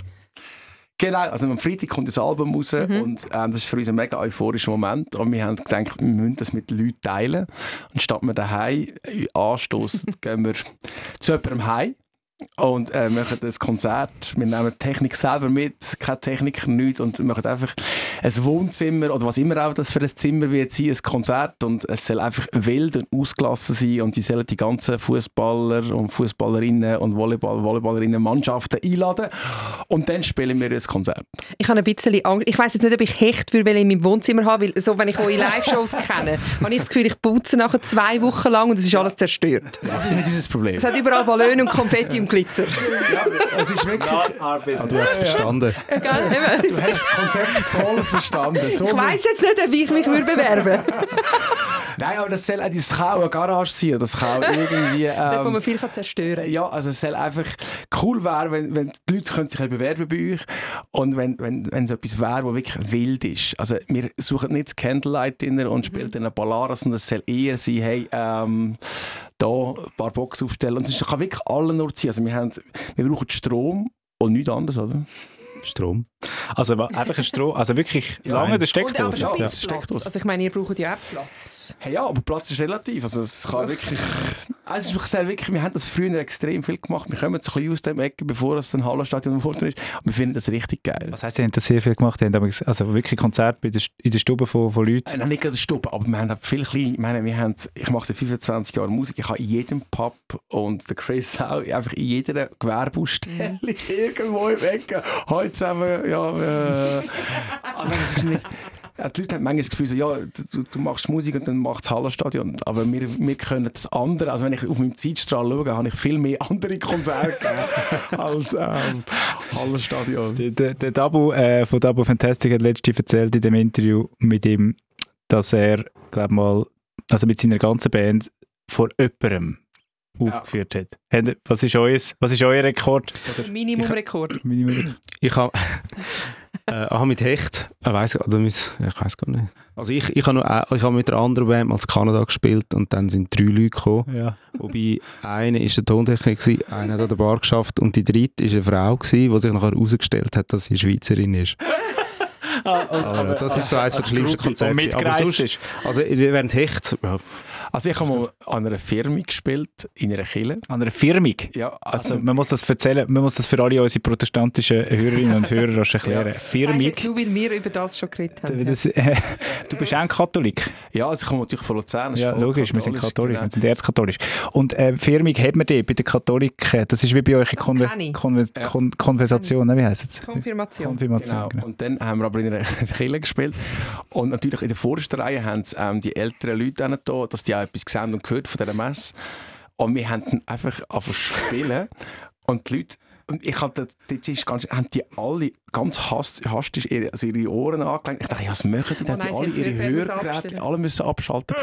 Genau, also am Freitag kommt das Album raus und ähm, das ist für uns ein mega euphorischer Moment. Und wir haben gedacht, wir müssen das mit den Leuten teilen. Und statt wir daheim äh, anstoßen, gehen wir zu jemandem heim. Und äh, machen ein Konzert. Wir nehmen die Technik selber mit, keine Techniker, nichts und machen einfach ein Wohnzimmer oder was immer auch das für ein Zimmer wird sein, ein Konzert und es soll einfach wild und ausgelassen sein und die sollen die ganzen Fußballer und Fußballerinnen und Volleyball, Volleyballerinnen Mannschaften einladen und dann spielen wir ein Konzert. Ich habe ein bisschen Angst. Ich weiß jetzt nicht, ob ich Hecht würde in meinem Wohnzimmer haben, weil so, wenn ich eure Live-Shows kenne, habe ich das Gefühl, ich putze nachher zwei Wochen lang und es ist alles zerstört. Das ist nicht unser Problem. Es hat überall Ballone und Konfetti und Glitzer. Ja, es ist wirklich... Ah, du hast es verstanden. Ja? Du hast das Konzept voll verstanden. So Ich weiss jetzt nicht, wie ich mich würde bewerben Nein, aber das soll auch, das kann auch eine Garage sein. Das kann auch irgendwie... Da wo Ähm, man viel kann zerstören ja, also es soll einfach cool wäre, wenn, wenn die Leute können sich bewerben bei euch und wenn, wenn, wenn es etwas wäre, was wirklich wild ist. Also wir suchen nicht das Candlelight Dinner und spielen dann eine Ballade, sondern es soll eher sein, hey, ähm, da ein paar Boxen aufstellen. Und es kann wirklich alle nur ziehen. Also wir, haben, wir brauchen Strom und nichts anderes, oder? Strom. Also einfach ein Stroh, also wirklich lange der Steckdose. Ja, steckt aus. Also ich meine, ihr braucht ja auch Platz. Hey, ja, aber Platz ist relativ. Also es kann wirklich... Also ich sage wirklich, wir haben das früher extrem viel gemacht. Wir kommen so ein bisschen aus dem Ecke, bevor es ein Hallenstadion vorne ist. Und wir finden das richtig geil. Was heisst, ihr habt das sehr viel gemacht? Ihr habt also wirklich Konzerte der, in der Stube von, von Leuten? Äh, Nein, nicht gerade Stube, aber wir haben halt viel klein. Ich meine, wir haben, ich mache seit 25 Jahren Musik. Ich habe in jedem Pub und der Chris auch, einfach in jeder Gewerbeausstellung irgendwo im Ecke. Heute zusammen, ja, äh, es ist nicht... Ja, die Leute haben manchmal das Gefühl, so, ja, du, du machst Musik und dann macht das Hallenstadion. Aber wir, wir können das andere. Also wenn ich auf meinem Zeitstrahl schaue, habe ich viel mehr andere Konzerte als ähm, Hallenstadion. Der, der, der Dabu äh, von Dabu Fantastic hat letztens erzählt in dem Interview mit ihm, dass er, glaube mal, also mit seiner ganzen Band vor jemandem aufgeführt hat. Habt ihr- Was ist, euer, was ist euer Rekord? Minimumrekord. Minimum- Ich habe äh, aha, mit Hecht, ich weiß oder mit, ich weiß gar nicht. Also ich, ich habe noch, äh, ich habe mit einer anderen Band in Kanada gespielt und dann sind drei Leute gekommen. Ja. Wobei einer ist der Tontechniker, gewesen, einer hat an der Bar geschafft und die dritte ist eine Frau gewesen, die sich nachher herausgestellt hat, dass sie Schweizerin ist. Aber das ist so eines der schlimmsten Konzerte. Und gewesen. Aber sonst, ist. also während Hecht, ja, Also ich habe mal an einer Firma gespielt, in einer Kille. An einer Firmung. Ja, Also also, man muss das erzählen, man muss das für alle unsere protestantischen Hörerinnen und Hörer rasch erklären. Ja. Sagst Firmung. jetzt nur, weil wir über das schon geredet haben. Das, äh, du bist auch ein Katholik. ja, also ich komme natürlich von Luzern. Ja, logisch, wir sind katholisch, genau. wir sind erzkatholisch. Und äh, Firmung hat man die bei den Katholiken, das ist wie bei euch in ich. Konver Ja. Kon Konversation, ne? wie heisst es? Konfirmation. Konfirmation. Genau. Genau. Und dann haben wir aber in einer Kille gespielt. Und natürlich in der vordersten Reihe haben sie, ähm, die älteren Leute da, dass die auch etwas gesehen und gehört von dieser Messe. Und wir haben dann einfach angefangen zu spielen. Und die Leute, und ich hatte, dort ist ganz, haben die alle ganz hast, hastig ihre, also ihre Ohren angelegt. Ich dachte, ja, was machen die? Dann Oh haben die nein, alle ihre Hörgeräte, alle müssen abschalten.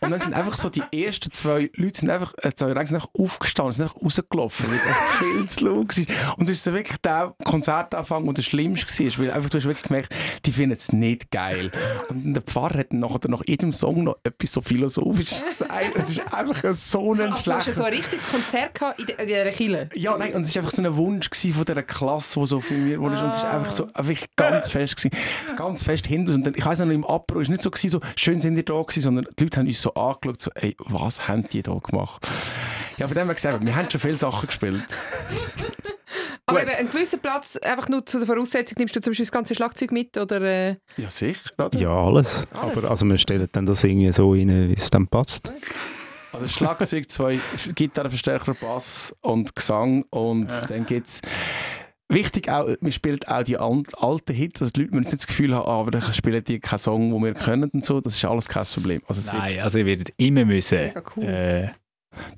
Und dann sind einfach so die ersten zwei Leute sind einfach, äh, zwei sind einfach aufgestanden, sind einfach rausgelaufen, weil es einfach viel zu laut war. Und es ist so wirklich der Konzertanfang, der der schlimmste war, weil einfach, du hast wirklich gemerkt, die finden es nicht geil. Und der Pfarrer hat nachher nach jedem Song noch etwas so Philosophisches gesagt. Es ist einfach so ein Ach, du hast so schlechter... ein richtiges Konzert gehabt in der- in dieser Kille. Ja, nein, und es war einfach so ein Wunsch von dieser Klasse, die so für mir wurde. Und es war einfach so einfach ganz fest gewesen. Ganz fest hinter uns. Und dann, ich weiss noch, im Apro war nicht so, gewesen, so schön sind ihr da gewesen, sondern die Leute haben uns so angeschaut, so, ey, was haben die da gemacht? Ja, von dem her gesagt, wir haben schon viele Sachen gespielt. Aber eben, einen gewissen Platz, einfach nur zu der Voraussetzung, nimmst du zum Beispiel das ganze Schlagzeug mit? Oder, äh, Ja, sicher. Oder? ja alles. Alles. Aber also wir stellen dann das irgendwie so rein, wie es dann passt. Also Schlagzeug, zwei Gitarrenverstärker, Bass und Gesang und dann gibt es Wichtig auch, man spielt auch die alten Hits, also die Leute müssen nicht das Gefühl haben, ah, aber dann spielen die keinen Song, den wir können und so, das ist alles kein Problem. Also Nein, also ihr werdet immer müssen. Mega cool. Äh,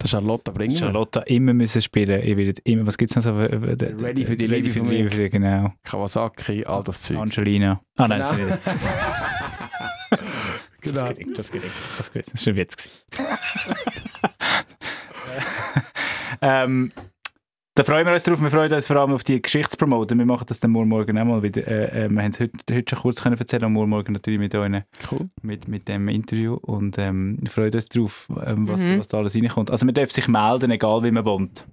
das Charlotte bringen. Charlotte immer müssen spielen. Ihr werdet immer, was gibt es noch so? für- äh, äh, Ready für die Ready Liebe für die. Liebe, genau. Kawasaki, all das Zeug. Angelina. Ah nein, Genau. Genau. Das geht, das geht. Das geht. Das ist ein Witz. gewesen. ähm, da freuen wir uns drauf. Wir freuen uns vor allem auf die Geschichtspromoten. Wir machen das dann morgen, morgen auch mal wieder. Äh, äh, wir haben es heute, heute schon kurz können erzählen und morgen, morgen natürlich mit euch Cool. mit, mit dem Interview. Und ähm, wir freuen uns drauf, ähm, was, Mhm. was da alles reinkommt. Also man darf sich melden, egal wie man wohnt.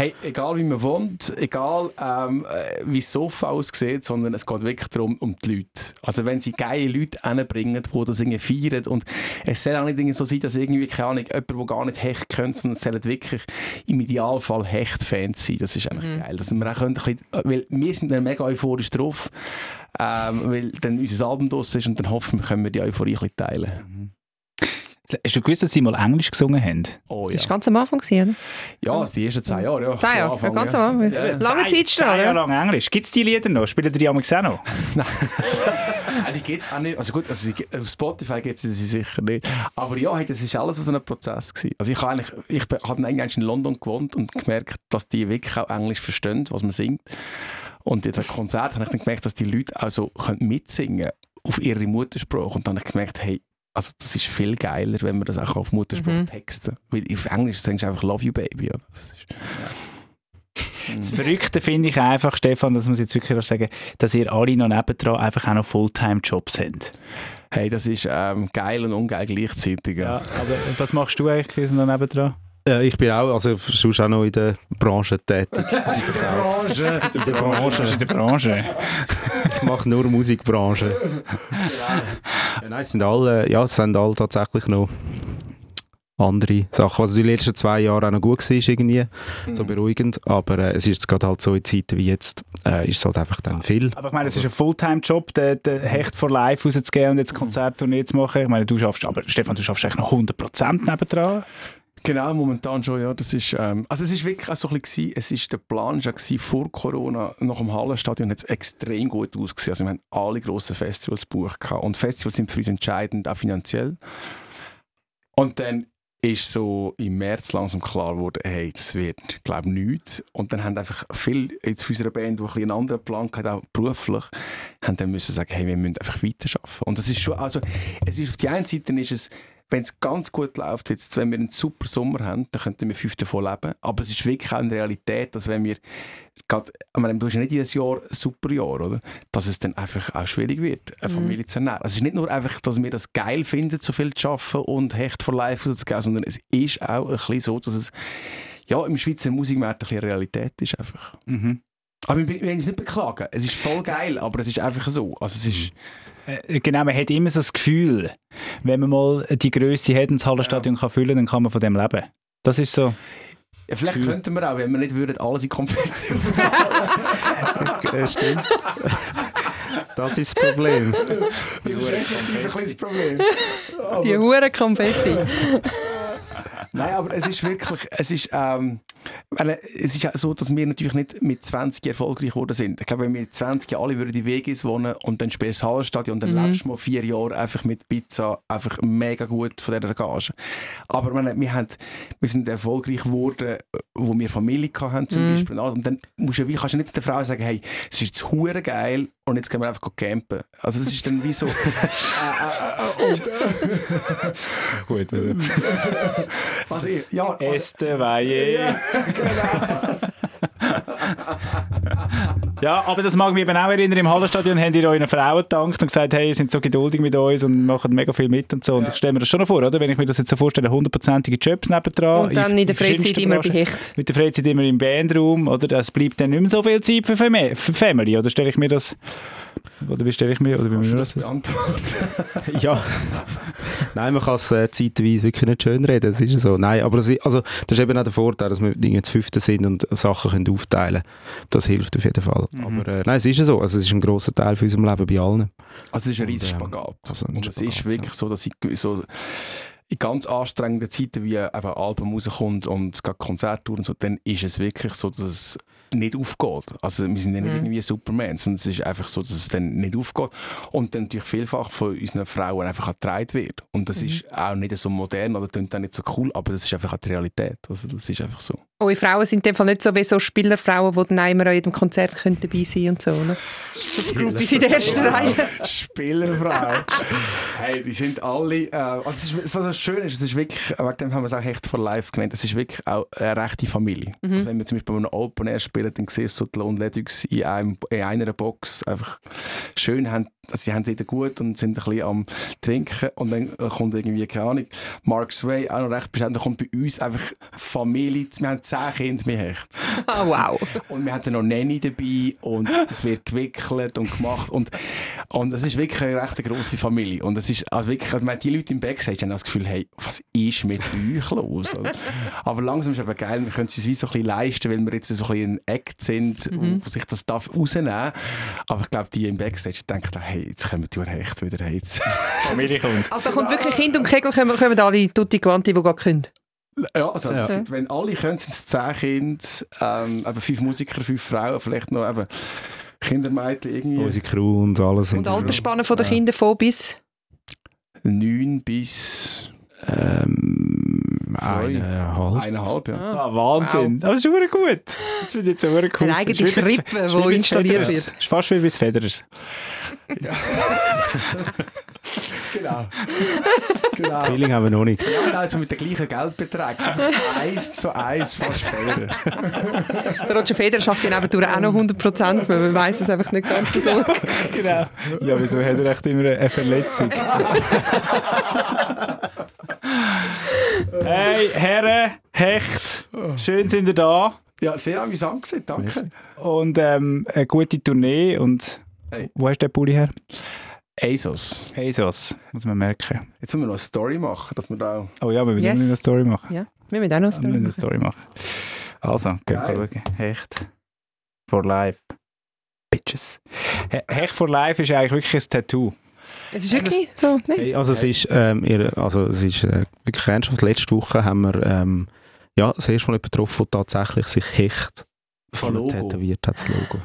Hey, egal wie man wohnt, egal ähm, äh, wie das Sofa aussieht, sondern es geht wirklich darum, um die Leute. Also wenn sie geile Leute hinbringen, die das irgendwie feiern und es soll auch nicht so sein, dass irgendwie, keine Ahnung, jemand, der gar nicht Hecht kennt, sondern es sollen wirklich im Idealfall Hecht-Fans sein. Das ist eigentlich geil. Dass wir auch können, ein bisschen, weil wir sind dann mega euphorisch drauf, ähm, weil dann unser Album draus ist und dann hoffen wir, können wir die Euphorie ein bisschen teilen. Hast du gewusst, dass sie mal Englisch gesungen haben? Oh ja. Das war ganz am Anfang, gewesen, Ja, also die ersten zehn Jahre, ja. oder? Zu Jahre, Anfang, ganz ja. am Anfang. Ja. Lange Zeit schon, Jahre ja. lang Englisch. Gibt es die Lieder noch? Spielen die die auch noch? Ah, die gibt's auch nicht. Also gut, also auf Spotify gibt es sie sicher nicht. Aber ja, hey, das war alles so ein Prozess. Gewesen. Also ich habe eigentlich, ich habe eigentlich in London gewohnt und gemerkt, dass die wirklich auch Englisch verstehen, was man singt. Und in den Konzert habe ich dann gemerkt, dass die Leute auch so können mitsingen auf ihre Muttersprache. Und dann habe ich gemerkt, hey, also das ist viel geiler, wenn man das auch auf Muttersprache Mhm. texten. Weil auf Englisch sagst du einfach Love you baby. Ja, das ist, Das Verrückte finde ich einfach, Stefan, das muss ich jetzt wirklich sagen, dass ihr alle noch nebendran einfach auch noch Fulltime-Jobs habt. hey, das ist ähm, geil und ungeil gleichzeitig. Ja. Aber was machst du eigentlich noch nebendran? Äh, ich bin auch, also sonst auch noch in der Branche tätig. Branche. In der Branche. in der Branche. Ich mache nur Musikbranche. ja, nein, es sind alle, ja, es sind alle tatsächlich noch andere Sachen. Also die letzten zwei Jahre auch noch gut war, irgendwie, so beruhigend. Aber äh, es ist jetzt gerade halt so in Zeiten wie jetzt, äh, ist es halt einfach dann viel. Aber ich meine, es ist ein Fulltime-Job, den, den Hecht vor Live rauszugeben und jetzt Konzerttournee zu machen. Ich meine, du schaffst, aber Stefan, du schaffst eigentlich noch 100% nebendran. Genau, momentan schon, ja. Das ist, ähm, also es ist wirklich auch so ein bisschen, es ist der Plan schon vor Corona, nach dem Hallenstadion hat es extrem gut ausgesehen. Also wir haben alle grossen Festivals gebucht und Festivals sind für uns entscheidend, auch finanziell. Und dann ist so im März langsam klar geworden, hey, das wird, glaube ich, nichts. Und dann haben einfach viele jetzt von unserer Band, die ein einen anderen Plan hatten, auch beruflich, haben dann müssen sagen, hey, wir müssen einfach weiterarbeiten. Und das ist schon, also es ist auf die einen Seite ist es wenn es ganz gut läuft, jetzt, wenn wir einen super Sommer haben, dann könnten wir fünf davon leben. Aber es ist wirklich auch eine Realität, dass wenn wir, grad, meine, du hast ja nicht jedes Jahr ein super Jahr, oder? Dass es dann einfach auch schwierig wird, eine Familie zu ernähren. Also es ist nicht nur einfach, dass wir das geil finden, so viel zu arbeiten und Hecht for Life zu geben, sondern es ist auch ein bisschen so, dass es ja, im Schweizer Musikmarkt ein bisschen Realität ist einfach. Mhm. Aber wir wir wollen es nicht beklagen. Es ist voll geil, aber es ist einfach so. Also es ist... Äh, Genau, man hat immer so das Gefühl, wenn man mal die Größe hat und das Hallenstadion kann füllen, dann kann man von dem leben. Das ist so. Ja, vielleicht könnten wir auch, wenn wir nicht würden, alles in Konfetti Ja, stimmt. Das ist das Problem. Das ist effektiv ein kleines Problem. Die Huren Konfetti. Nein, aber es ist wirklich, es ist, ähm, es ist so, dass wir natürlich nicht mit 20 erfolgreich geworden sind. Ich glaube, wenn wir mit 20 alle würden die Wege wohnen und dann spielst du das Hallenstadion, dann lebst du mal vier Jahre einfach mit Pizza einfach mega gut von dieser Gage. Aber meine, wir, haben, wir sind erfolgreich geworden, wo wir Familie hatten zum Beispiel. Und dann musst du, wie kannst du nicht der Frau sagen, hey, es ist jetzt hure geil und jetzt können wir einfach campen. Also das ist dann wie so... äh, äh, äh, Gut, also. Also, ja, also, Este Weihe. ja, aber das mag mich eben auch erinnern. Im Hallenstadion habt ihr euren Frauen gedankt und gesagt, hey, ihr seid so geduldig mit uns und machen mega viel mit und so. Und ich stelle mir das schon noch vor, oder? Wenn ich mir das jetzt so vorstelle, hundertprozentige Jobs nebendran. Und dann in der Freizeit immer. Hecht. Mit der Freizeit immer im Bandraum, oder? Es bleibt dann nicht mehr so viel Zeit für, Fam für Family, oder stelle ich mir das... Oder wie stelle ich mir... Oder wie kannst mir du das das beantworten? ja. Nein, man kann es äh, zeitweise wirklich nicht schön reden, das ist so. Nein, aber ist, also, das ist eben auch der Vorteil, dass wir Dinge zu fünften sind und Sachen können aufteilen können. Das hilft auf jeden Fall. Aber äh, nein, es ist ja so. Also, es ist ein grosser Teil von unserem Leben bei allen. Also es ist ein riesiger ähm, Spagat. also ein und es Spagat, ist wirklich so, dass ich so in ganz anstrengenden Zeiten, wie eben ein Album rauskommt und es geht Konzerttouren und so, dann ist es wirklich so, dass es nicht aufgeht. Also wir sind ja nicht Mhm. irgendwie Superman, sondern es ist einfach so, dass es dann nicht aufgeht. Und dann natürlich vielfach von unseren Frauen einfach getragen wird. Und das ist auch nicht so modern oder klingt auch nicht so cool, aber das ist einfach auch die Realität. Also das ist einfach so. Eure Frauen sind in dem Fall nicht so wie so Spielerfrauen, die dann immer an jedem Konzert können dabei sein und so, ne? Groupies in der ersten Reihe. Spielerfrau. hey, die sind alle. Äh, also es ist, was so schön ist, es ist wirklich, wegen dem haben wir es auch echt for life genannt, es ist wirklich auch eine rechte Familie. Also wenn wir zum Beispiel bei einem Open Air spielen, dann siehst du so die Lone Ledux in, einem, in einer Box einfach schön haben. Also sie haben es wieder gut und sind ein bisschen am Trinken und dann kommt irgendwie, keine Ahnung, Mark Sway, auch noch recht bescheiden, dann kommt bei uns einfach Familie, wir haben zehn Kinder mit Hecht. Ah, wow. Und wir hatten noch Nanny dabei und es wird gewickelt und gemacht und, und es ist wirklich eine recht grosse Familie. Und es ist also wirklich, also, die Leute im Backstage haben das Gefühl, hey, was ist mit euch los? Und, aber langsam ist es aber geil, wir können es uns wie so ein bisschen leisten, weil wir jetzt so ein bisschen ein Act sind, mhm. wo sich das darf rausnehmen. Aber ich glaube, die im Backstage denken, hey, jetzt kommen die Hecht wieder, hey, jetzt. Familie kommt. Also da kommt wirklich Kind und Kegel, kommen, kommen alle tutti quanti, die gerade können. Ja, also ja. Gibt, wenn alle können, sind es zehn Kinder, ähm, eben fünf Musiker, fünf Frauen, vielleicht noch eben Kindermädchen irgendwie. Unsere Crew und alles. Und, und Altersspanne von den ja. Kindern von bis? Neun bis... Ähm, eineinhalb. Eineinhalb, ja. Ah, Wahnsinn. Wow. Das ist schon gut. Das finde ich jetzt cool. Eine eigene Krippe, die installiert wird. Das ist fast wie bis Federers. Ja. genau. genau. Zwilling haben wir noch nicht. Ja, also mit dem gleichen Geldbetrag. eins zu eins fast Feder. Der Roger Federer schafft ja nebendurch auch noch 100 Prozent, weil man weiß es einfach nicht ganz so. genau. Ja, wieso hat er echt immer eine Verletzung? hey, Herren, Hecht, schön sind ihr da. Ja, sehr amüsant gewesen, danke. Und ähm, eine gute Tournee und hey. wo hast du den Pulli her? ASOS. ASOS, muss man merken. Jetzt müssen wir noch eine Story machen, dass wir da... Oh ja, wir müssen yes. eine Story machen. Ja, wir müssen auch noch eine Story, eine Story machen. Also, gehen wir schauen. Hecht for life. Bitches. Hecht for life ist eigentlich wirklich ein Tattoo. Es ist wirklich so, ne? Also es ist, ähm, ihr, also es ist äh, wirklich ernsthaft. Letzte Woche haben wir ähm, ja, das erste Mal jemanden getroffen, der tatsächlich sich Hecht tätowiert hat, das Logo.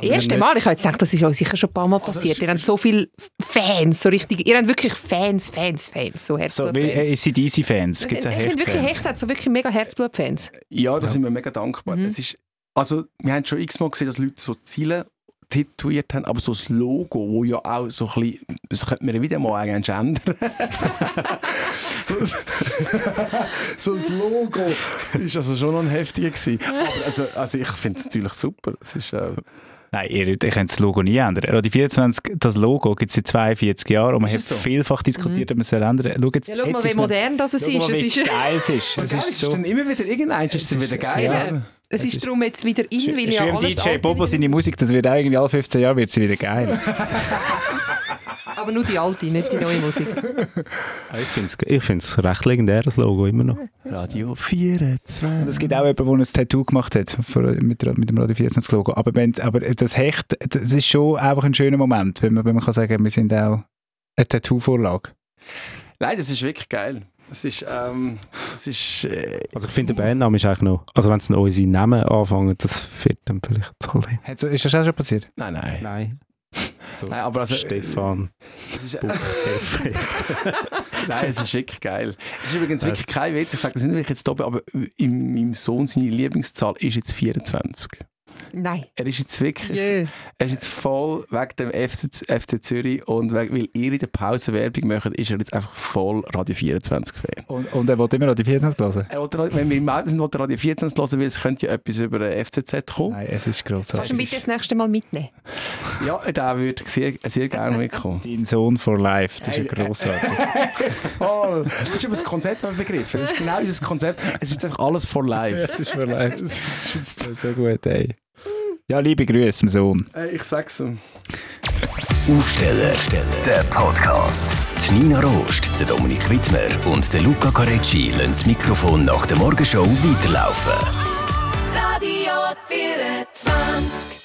Das erste Mal, ich habe jetzt gedacht, das ist euch sicher schon ein paar Mal also passiert. ihr habt so viele Fans, so richtig, ihr habt wirklich Fans, Fans, Fans, so Herzblutfans. So wie ACDC-Fans, gibt es Ich finde wirklich, Hecht hat so wirklich mega Herzblutfans. Ja, da ja. sind wir mega dankbar. Mhm. Es ist, also, wir haben schon x-mal gesehen, dass Leute so Ziele tätowiert haben, aber so das Logo, wo ja auch so ein bisschen, das könnte man wieder mal eigentlich ändern. so, so das Logo ist also schon noch ein heftiger gewesen. Aber also, also ich finde es natürlich super. Es ist, äh, Nein, ihr, ihr könnt das Logo nie ändern. Radio 24, das Logo gibt es seit 42 Jahren und man hat so? vielfach diskutiert, mhm. ob man es ändern soll. Schau, ja, schau mal, wie modern das ist. Schau mal, wie es ist. geil es ist. Es ist, so. dann immer wieder irgendein, ist es wieder geil. Ja. Es, ist, ist darum jetzt wieder in, weil ja alles DJ Bobo seine Musik, das wird eigentlich alle 15 Jahre wird sie wieder geil. Aber nur die alte, nicht die neue Musik. ich finde es ich find's recht legendär, das Logo, immer noch. Radio 24. Und es gibt auch jemanden, der ein Tattoo gemacht hat mit, mit dem Radio 24 Logo. Aber, wenn, aber das Hecht, das ist schon einfach ein schöner Moment, wenn man, wenn man kann sagen, wir sind auch eine Tattoo-Vorlage. Nein, das ist wirklich geil. Es ist, ähm, es ist äh, also ich finde, der Bandname ist eigentlich noch, also wenn es noch unsere Namen anfangen, das wird dann vielleicht zu Ist das auch schon passiert? Nein, nein. Nein. So, Nein, aber also, Stefan. Ist, Nein, es ist wirklich geil. Es ist übrigens wirklich kein Witz, ich sage das nicht jetzt oben, aber in meinem Sohn seine Lieblingszahl ist jetzt 24. Nein. Er ist jetzt wirklich, yeah. er ist jetzt voll wegen dem FC, FC Zürich und weil ihr in der Pause Werbung macht, ist er jetzt einfach voll Radio 24 Fan. Und, und er will immer Radio 24 hören? Er will, wenn wir im Auto sind, will er Radio 24 hören, weil es könnte ja etwas über den FCZ kommen. Nein, es ist grossartig. Kannst du ihn bitte das nächste Mal mitnehmen? Ja, da würde ich sehr, sehr gerne mitkommen. Dein Sohn for life, das ist ja grossartig. voll. Du hast aber das Konzept begriffen. Das ist genau das Konzept. Es ist einfach alles for life. Es ist for life. Das ist so gut, ey. Ja, liebe Grüße, mein Sohn. Hey, ich sag's ihm. Aufsteller, der Podcast. Die Nina Rost, der Dominik Wittmer und der Luca Carecci lassen das Mikrofon nach der Morgenshow weiterlaufen. Radio 24